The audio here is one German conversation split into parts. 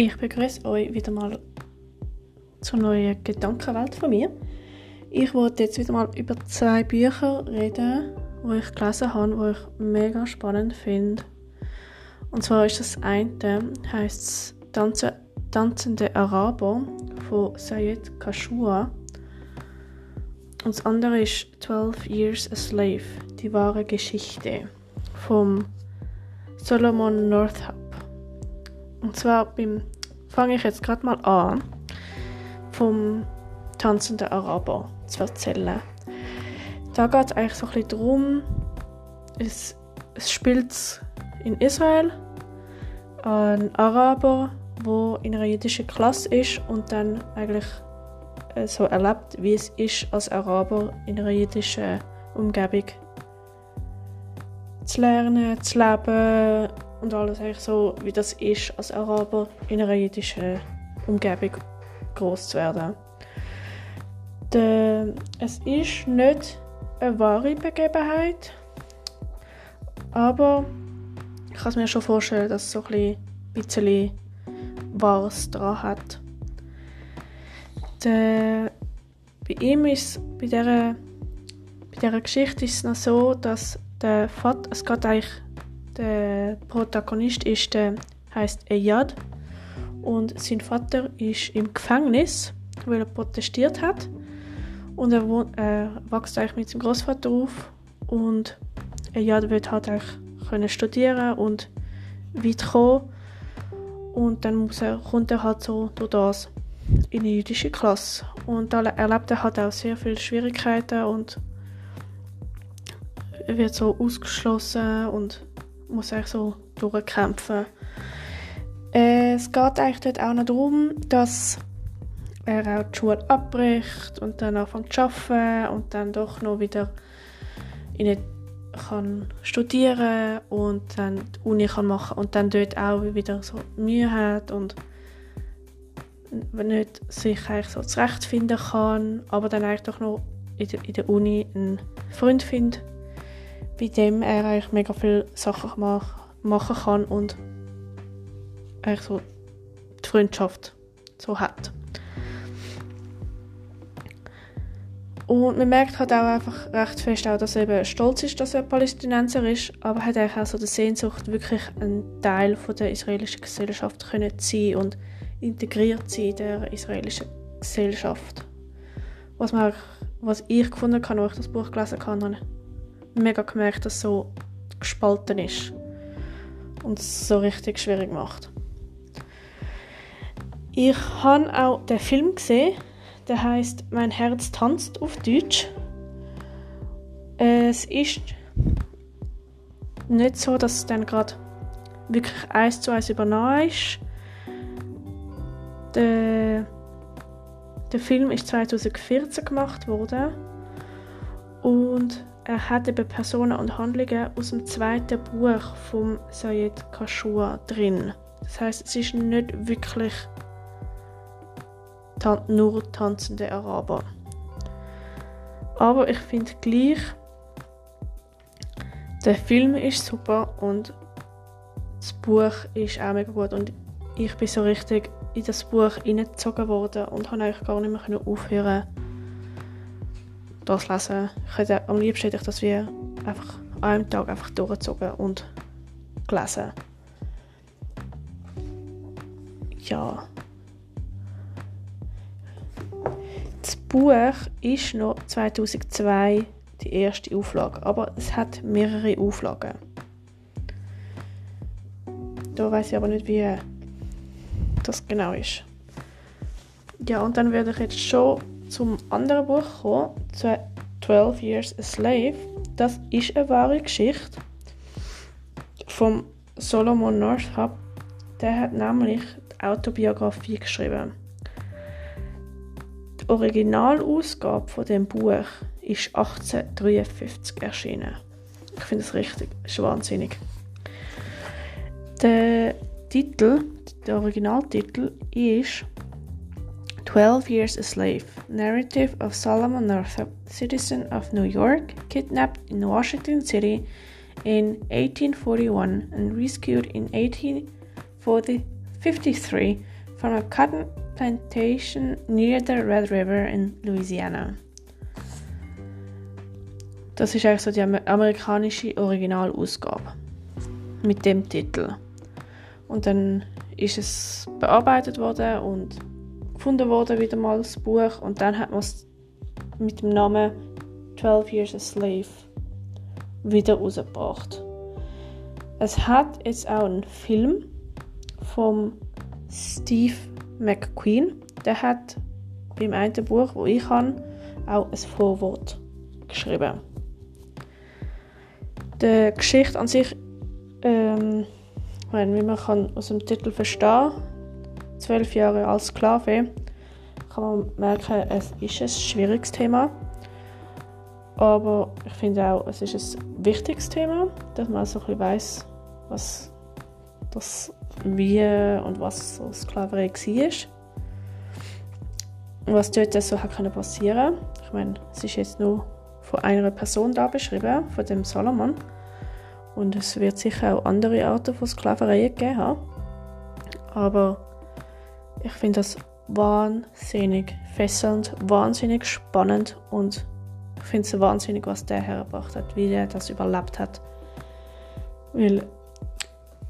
Ich begrüße euch wieder mal zur neuen Gedankenwelt von mir. Ich wollte jetzt wieder mal über zwei Bücher reden, wo ich gelesen habe, wo ich mega spannend finde. Und zwar ist das eine, heißt Tanze, Tanzende Araber von Sayed Kashua. Und das andere ist 12 Years a Slave, die wahre Geschichte vom Solomon Northup. Und zwar fange ich jetzt gerade mal an, vom tanzenden Araber zu erzählen. Da geht es eigentlich so ein darum, es, es spielt in Israel ein Araber, wo in einer jüdischen Klasse ist und dann eigentlich äh, so erlebt, wie es ist, als Araber in einer jüdischen Umgebung zu lernen, zu leben und alles eigentlich so, wie das ist, als Araber in einer jüdischen Umgebung groß zu werden. De, es ist nicht eine wahre Begebenheit, aber ich kann mir schon vorstellen, dass es so ein bisschen Wahres dran hat. De, bei ihm ist bei dieser, bei dieser Geschichte ist es noch so, dass der Vater, es geht eigentlich der Protagonist ist der heißt Eyad. Und sein Vater ist im Gefängnis, weil er protestiert hat. Und er äh, wächst eigentlich mit seinem Großvater auf. Und Eyad wird halt eigentlich können studieren und weit kommen. Und dann muss er, kommt er halt so durch das in die jüdische Klasse. Und da erlebt er halt auch sehr viele Schwierigkeiten und wird so ausgeschlossen und muss eigentlich so durchkämpfen. Äh, es geht eigentlich dort auch noch darum, dass er auch die Schule abbricht und dann anfängt zu arbeiten und dann doch noch wieder in kann studieren und dann die Uni kann machen und dann dort auch wieder so Mühe hat und nicht sich eigentlich so zurechtfinden kann, aber dann eigentlich doch noch in der Uni einen Freund findet bei dem er eigentlich mega viele Sachen mach, machen kann und eigentlich so die Freundschaft so hat. Und man merkt halt auch einfach recht fest, auch, dass er eben stolz ist, dass er Palästinenser ist, aber hat eigentlich auch so die Sehnsucht, wirklich ein Teil von der israelischen Gesellschaft zu sein und integriert sein in der israelischen Gesellschaft. Was, man, was ich gefunden habe, als ich das Buch gelesen habe, mega gemerkt, dass es so gespalten ist und es so richtig schwierig macht. Ich habe auch den Film gesehen, der heißt Mein Herz tanzt auf Deutsch. Es ist nicht so, dass es dann gerade wirklich eins zu eins übernommen ist. Der, der Film ist 2014 gemacht worden und er hat eben Personen und Handlungen aus dem zweiten Buch vom Sayed Kashua drin. Das heißt, es ist nicht wirklich tan nur tanzende Araber. Aber ich finde gleich, der Film ist super und das Buch ist auch mega gut und ich bin so richtig in das Buch hineingezogen worden und habe eigentlich gar nicht mehr aufhören das lesen. Ich hätte, am liebsten hätte ich das wie einfach an einem Tag einfach durchgezogen und gelesen. Ja. Das Buch ist noch 2002 die erste Auflage, aber es hat mehrere Auflagen. Da weiß ich aber nicht, wie das genau ist. Ja, und dann werde ich jetzt schon zum anderen Buch kommen, 12 Years a Slave. Das ist eine wahre Geschichte von Solomon Northup. Der hat nämlich die Autobiografie geschrieben. Die Originalausgabe von dem Buch ist 1853 erschienen. Ich finde es richtig, ist wahnsinnig. Der Titel, der Originaltitel ist 12 Years a Slave Narrative of Solomon Northup, citizen of New York, kidnapped in Washington City in 1841 and rescued in 1843 53 from a cotton plantation near the Red River in Louisiana. Das ist eigentlich so die amerikanische Originalausgabe mit dem Titel. Und dann ist es bearbeitet worden und gefunden worden wieder mal das Buch und dann hat man es mit dem Namen 12 Years a Slave wieder rausgebracht. Es hat jetzt auch einen Film vom Steve McQueen. Der hat beim einen Buch, wo ich habe, auch ein Vorwort geschrieben. Die Geschichte an sich, ähm, wie man kann aus dem Titel verstehen zwölf Jahre als Sklave, kann man merken, es ist ein schwieriges Thema. Aber ich finde auch, es ist ein wichtiges Thema, dass man so ein bisschen weiss, was das wie und was so Sklaverei war. Und was dort so hat passieren Ich meine, es ist jetzt nur von einer Person da beschrieben, von dem Salomon. Und es wird sicher auch andere Arten von Sklaverei haben. Aber ich finde das wahnsinnig fesselnd, wahnsinnig spannend und ich finde es wahnsinnig, was der hergebracht hat, wie er das überlebt hat. Weil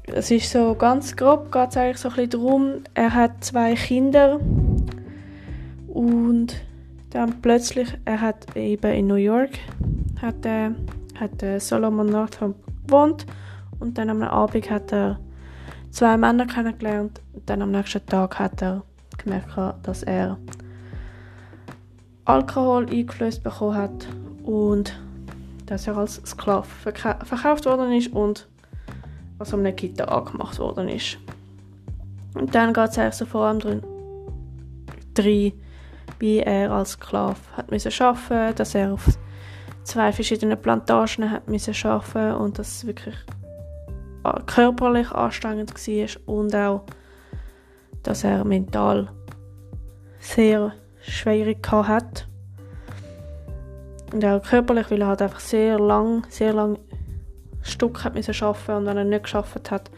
es ist so ganz grob, geht es eigentlich so ein bisschen darum, er hat zwei Kinder und dann plötzlich, er hat eben in New York, hat, er, hat Solomon Northam gewohnt und dann am Abend hat er zwei Männer kennengelernt und dann am nächsten Tag hat er gemerkt, dass er Alkohol eingeflößt bekommen hat und dass er als Sklave verkauft worden ist und also einem Gitter angemacht worden ist. Und dann geht es eigentlich so vor allem drin, drin, wie er als Sklave hat müssen arbeiten, dass er auf zwei verschiedenen Plantagen hat müssen arbeiten und dass es wirklich körperlich anstrengend war und auch, dass er mental sehr schwierig hat. Und auch körperlich, weil er halt einfach sehr lang, sehr lang Stück hat müssen arbeiten und wenn er nicht geschafft hat,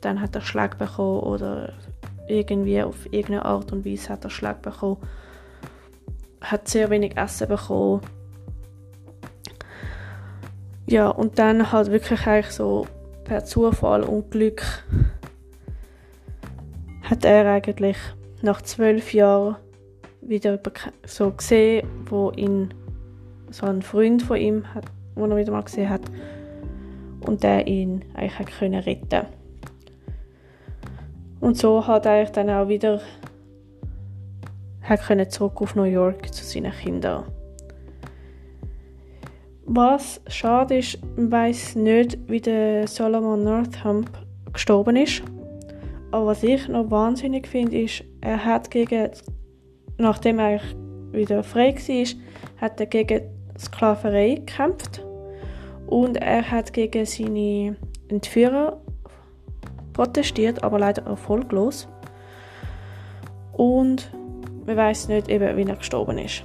dann hat er Schläge bekommen oder irgendwie auf irgendeine Art und Weise hat er Schläge bekommen. Hat sehr wenig Essen bekommen. Ja, und dann halt wirklich eigentlich so per Zufall und Glück hat er eigentlich nach zwölf Jahren wieder so gesehen, wo ihn so ein Freund von ihm hat, wo er wieder mal gesehen hat und der ihn eigentlich hat können retten. Und so hat er dann auch wieder hat können zurück auf New York zu seinen Kindern. Was schade ist, man weiß nicht, wie der Solomon Northamp gestorben ist. Aber was ich noch wahnsinnig finde, ist, er hat gegen, nachdem er wieder frei war, hat er gegen Sklaverei gekämpft und er hat gegen seine Entführer protestiert, aber leider erfolglos. Und man weiß nicht, eben, wie er gestorben ist.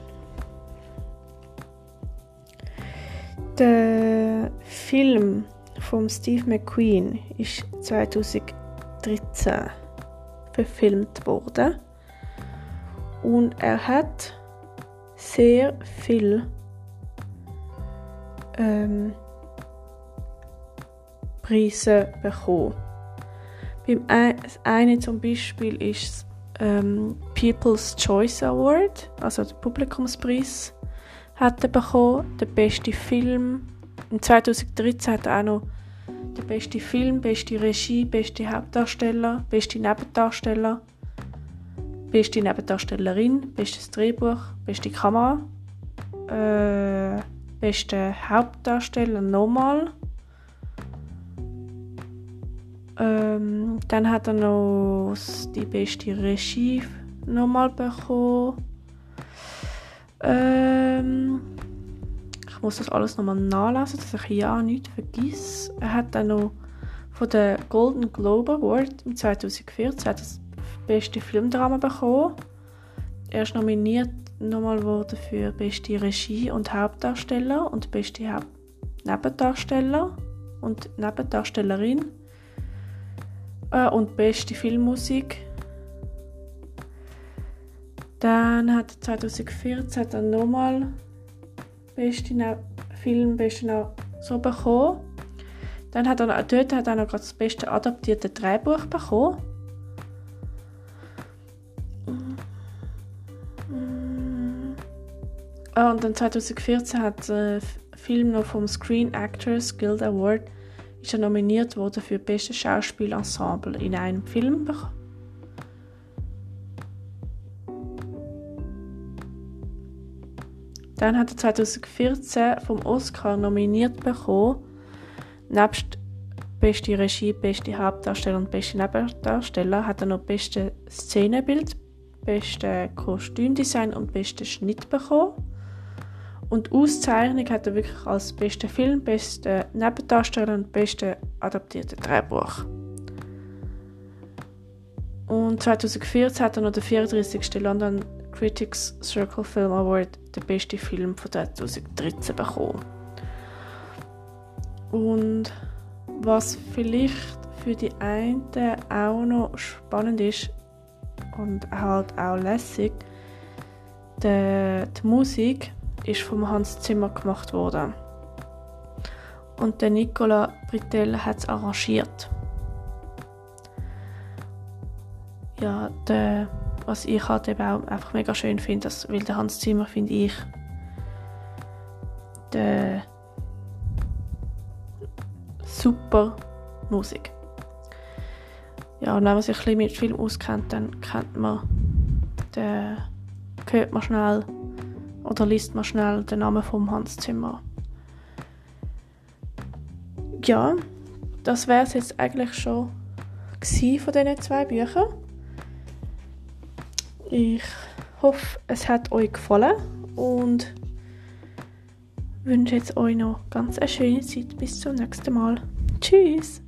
Der Film von Steve McQueen ist 2013 verfilmt worden und er hat sehr viel ähm, Preise bekommen. Beim einen zum Beispiel ist ähm, People's Choice Award, also der Publikumspreis, hat er bekommen. Der beste Film. In 2013 hat er auch noch der beste Film, beste Regie, beste Hauptdarsteller, beste Nebendarsteller, beste Nebendarstellerin, bestes Drehbuch, beste Kamera, äh, beste Hauptdarsteller nochmal ähm, dann hat er noch die beste Regie nochmal bekommen. Ähm, ich muss das alles nochmal nachlesen, dass ich ja nichts vergesse. Er hat dann noch von der Golden Globe Award im 2014 das beste Filmdrama bekommen. Er ist nominiert nochmal worden für beste Regie und Hauptdarsteller und beste Haupt Nebendarsteller und Nebendarstellerin. Äh, und beste Filmmusik. Dann hat 2014 dann nochmal beste Film, beste so bekommen. Dann hat er dort hat er noch das beste adaptierte Drehbuch bekommen. Ah, und dann 2014 hat der Film noch vom Screen Actors Guild Award ist er nominiert worden für beste Schauspielensemble in einem Film bekommen. Dann hat er 2014 vom Oscar nominiert bekommen, nebst beste Regie, beste Hauptdarsteller und beste Nebendarsteller hat er noch beste Szenenbild, beste Kostümdesign und beste Schnitt bekommen. Und Auszeichnung hat er wirklich als bester Film, beste Nebendarsteller und beste adaptierte Drehbuch. Und 2014 hat er noch den 34. London Critics Circle Film Award, den besten Film von 2013 bekommen. Und was vielleicht für die einen auch noch spannend ist und halt auch lässig, die, die Musik ist vom Hans Zimmer gemacht worden. Und der Nicola Britel hat es arrangiert. Ja, der was ich halt eben auch einfach mega schön finde, dass, weil der Hans Zimmer finde ich der super Musik. Ja, und wenn man sich ein bisschen mit Film auskennt, dann kennt man den, hört man schnell oder liest man schnell den Namen vom Hans Zimmer. Ja, das wäre es jetzt eigentlich schon von diesen zwei Büchern. Ich hoffe, es hat euch gefallen und wünsche jetzt euch noch ganz eine schöne Zeit. Bis zum nächsten Mal. Tschüss!